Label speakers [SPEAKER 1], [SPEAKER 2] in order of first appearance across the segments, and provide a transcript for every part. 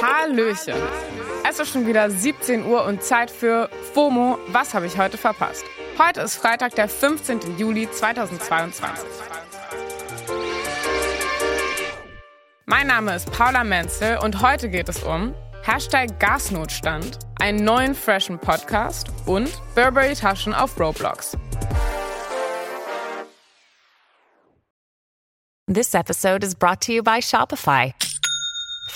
[SPEAKER 1] Hallöchen. Es ist schon wieder 17 Uhr und Zeit für FOMO. Was habe ich heute verpasst? Heute ist Freitag, der 15. Juli 2022. Mein Name ist Paula Menzel und heute geht es um Hashtag Gasnotstand, einen neuen freshen Podcast und Burberry-Taschen auf Roblox.
[SPEAKER 2] This episode is brought to you by Shopify.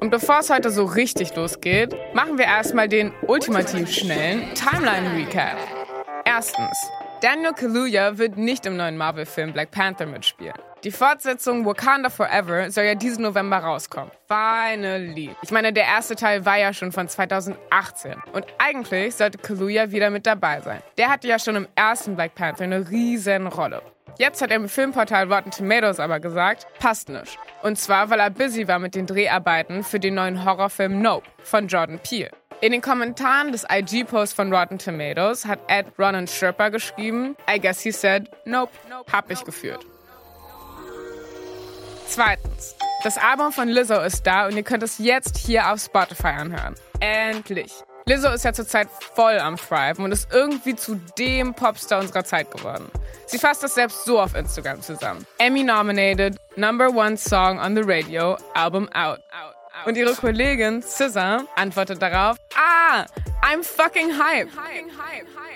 [SPEAKER 1] Und bevor es heute so richtig losgeht, machen wir erstmal den ultimativ schnellen Timeline-Recap. Erstens. Daniel Kaluuya wird nicht im neuen Marvel-Film Black Panther mitspielen. Die Fortsetzung Wakanda Forever soll ja diesen November rauskommen. Finally. Ich meine, der erste Teil war ja schon von 2018. Und eigentlich sollte Kaluuya wieder mit dabei sein. Der hatte ja schon im ersten Black Panther eine riesen Rolle. Jetzt hat er im Filmportal Rotten Tomatoes aber gesagt, passt nicht. Und zwar, weil er busy war mit den Dreharbeiten für den neuen Horrorfilm Nope von Jordan Peele. In den Kommentaren des IG-Posts von Rotten Tomatoes hat Ed Ronan Sherpa geschrieben, I guess he said, nope, hab ich geführt. Zweitens. Das Album von Lizzo ist da und ihr könnt es jetzt hier auf Spotify anhören. Endlich. Lizzo ist ja zurzeit voll am Thriven und ist irgendwie zu dem Popstar unserer Zeit geworden. Sie fasst das selbst so auf Instagram zusammen. Emmy nominated, number one song on the radio, album out. Und ihre Kollegin SZA antwortet darauf, ah, I'm fucking hype.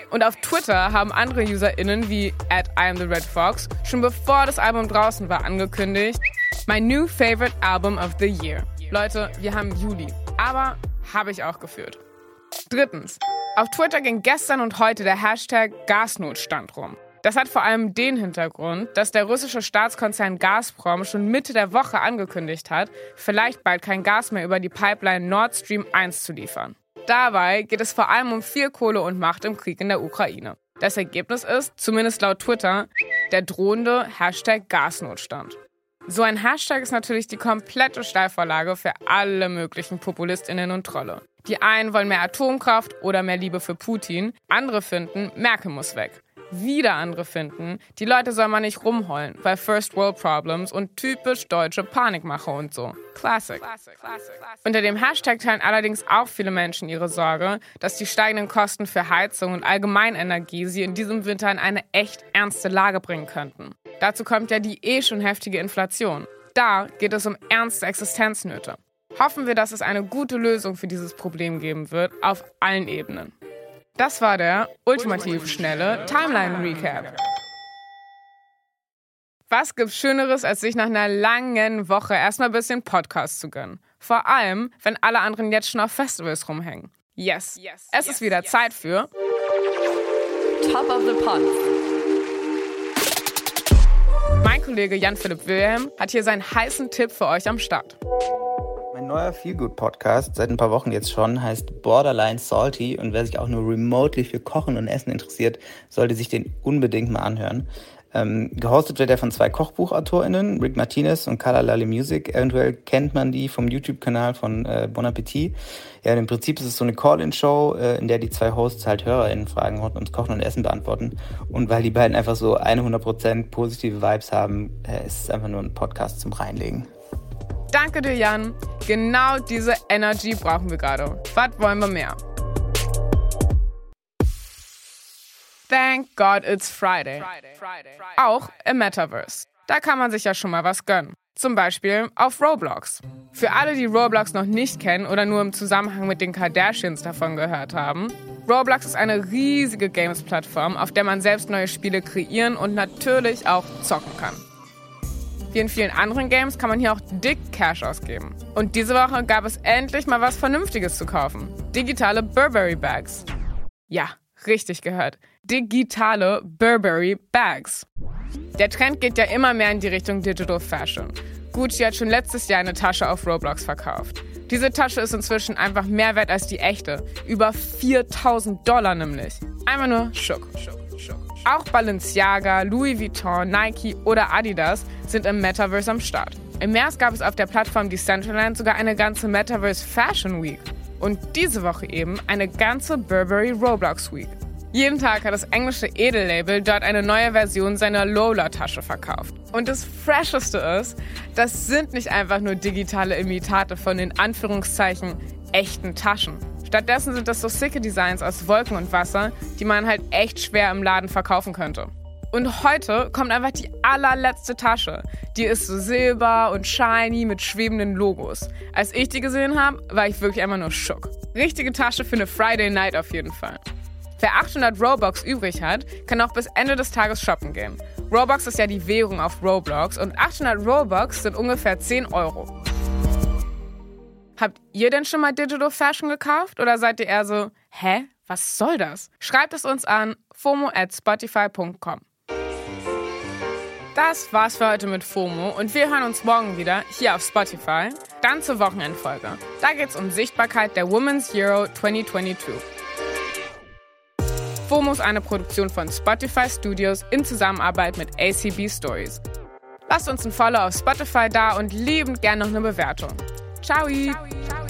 [SPEAKER 1] Und auf Twitter haben andere UserInnen wie at I am the Red Fox schon bevor das Album draußen war angekündigt, my new favorite album of the year. Leute, wir haben Juli, aber habe ich auch geführt. Drittens. Auf Twitter ging gestern und heute der Hashtag Gasnotstand rum. Das hat vor allem den Hintergrund, dass der russische Staatskonzern Gazprom schon Mitte der Woche angekündigt hat, vielleicht bald kein Gas mehr über die Pipeline Nord Stream 1 zu liefern. Dabei geht es vor allem um viel Kohle und Macht im Krieg in der Ukraine. Das Ergebnis ist, zumindest laut Twitter, der drohende Hashtag Gasnotstand. So ein Hashtag ist natürlich die komplette Steilvorlage für alle möglichen PopulistInnen und Trolle. Die einen wollen mehr Atomkraft oder mehr Liebe für Putin, andere finden, Merkel muss weg. Wieder andere finden, die Leute soll man nicht rumheulen, weil First World Problems und typisch deutsche Panikmache und so. Classic. Unter dem Hashtag teilen allerdings auch viele Menschen ihre Sorge, dass die steigenden Kosten für Heizung und Allgemeinenergie sie in diesem Winter in eine echt ernste Lage bringen könnten. Dazu kommt ja die eh schon heftige Inflation. Da geht es um ernste Existenznöte. Hoffen wir, dass es eine gute Lösung für dieses Problem geben wird, auf allen Ebenen. Das war der ultimativ schnelle Timeline Recap. Was gibt's Schöneres, als sich nach einer langen Woche erstmal ein bisschen Podcast zu gönnen? Vor allem, wenn alle anderen jetzt schon auf Festivals rumhängen. Yes, yes es yes, ist wieder yes. Zeit für
[SPEAKER 3] Top of the Pods.
[SPEAKER 1] Mein Kollege Jan-Philipp Wilhelm hat hier seinen heißen Tipp für euch am Start.
[SPEAKER 4] Mein neuer Feelgood-Podcast, seit ein paar Wochen jetzt schon, heißt Borderline Salty und wer sich auch nur remotely für Kochen und Essen interessiert, sollte sich den unbedingt mal anhören. Ähm, gehostet wird er von zwei KochbuchautorInnen, Rick Martinez und Carla Lally Music. Eventuell kennt man die vom YouTube-Kanal von äh, Bon Appetit. Ja, im Prinzip ist es so eine Call-In-Show, äh, in der die zwei Hosts halt HörerInnen fragen rund ums Kochen und Essen beantworten. Und weil die beiden einfach so 100% positive Vibes haben, äh, ist es einfach nur ein Podcast zum Reinlegen.
[SPEAKER 1] Danke dir, Jan. Genau diese Energy brauchen wir gerade. Was wollen wir mehr? Thank God it's Friday. Auch im Metaverse. Da kann man sich ja schon mal was gönnen. Zum Beispiel auf Roblox. Für alle, die Roblox noch nicht kennen oder nur im Zusammenhang mit den Kardashians davon gehört haben, Roblox ist eine riesige Games-Plattform, auf der man selbst neue Spiele kreieren und natürlich auch zocken kann. Wie in vielen anderen Games kann man hier auch dick Cash ausgeben. Und diese Woche gab es endlich mal was Vernünftiges zu kaufen. Digitale Burberry Bags. Ja, richtig gehört. Digitale Burberry Bags. Der Trend geht ja immer mehr in die Richtung Digital Fashion. Gucci hat schon letztes Jahr eine Tasche auf Roblox verkauft. Diese Tasche ist inzwischen einfach mehr wert als die echte. Über 4000 Dollar nämlich. Einfach nur Schuck. Auch Balenciaga, Louis Vuitton, Nike oder Adidas sind im Metaverse am Start. Im März gab es auf der Plattform Decentraland sogar eine ganze Metaverse Fashion Week. Und diese Woche eben eine ganze Burberry Roblox Week. Jeden Tag hat das englische Edellabel dort eine neue Version seiner Lola-Tasche verkauft. Und das Fresheste ist, das sind nicht einfach nur digitale Imitate von in Anführungszeichen echten Taschen. Stattdessen sind das so sicke Designs aus Wolken und Wasser, die man halt echt schwer im Laden verkaufen könnte. Und heute kommt einfach die allerletzte Tasche. Die ist so silber und shiny mit schwebenden Logos. Als ich die gesehen habe, war ich wirklich einfach nur schock. Richtige Tasche für eine Friday Night auf jeden Fall. Wer 800 Robux übrig hat, kann auch bis Ende des Tages shoppen gehen. Robux ist ja die Währung auf Roblox und 800 Robux sind ungefähr 10 Euro. Habt ihr denn schon mal Digital Fashion gekauft oder seid ihr eher so, hä, was soll das? Schreibt es uns an fomo at spotify.com. Das war's für heute mit FOMO und wir hören uns morgen wieder hier auf Spotify, dann zur Wochenendfolge. Da geht's um Sichtbarkeit der Women's Hero 2022. FOMO ist eine Produktion von Spotify Studios in Zusammenarbeit mit ACB Stories. Lasst uns ein Follow auf Spotify da und liebend gern noch eine Bewertung. Tchau e. Tchau, e...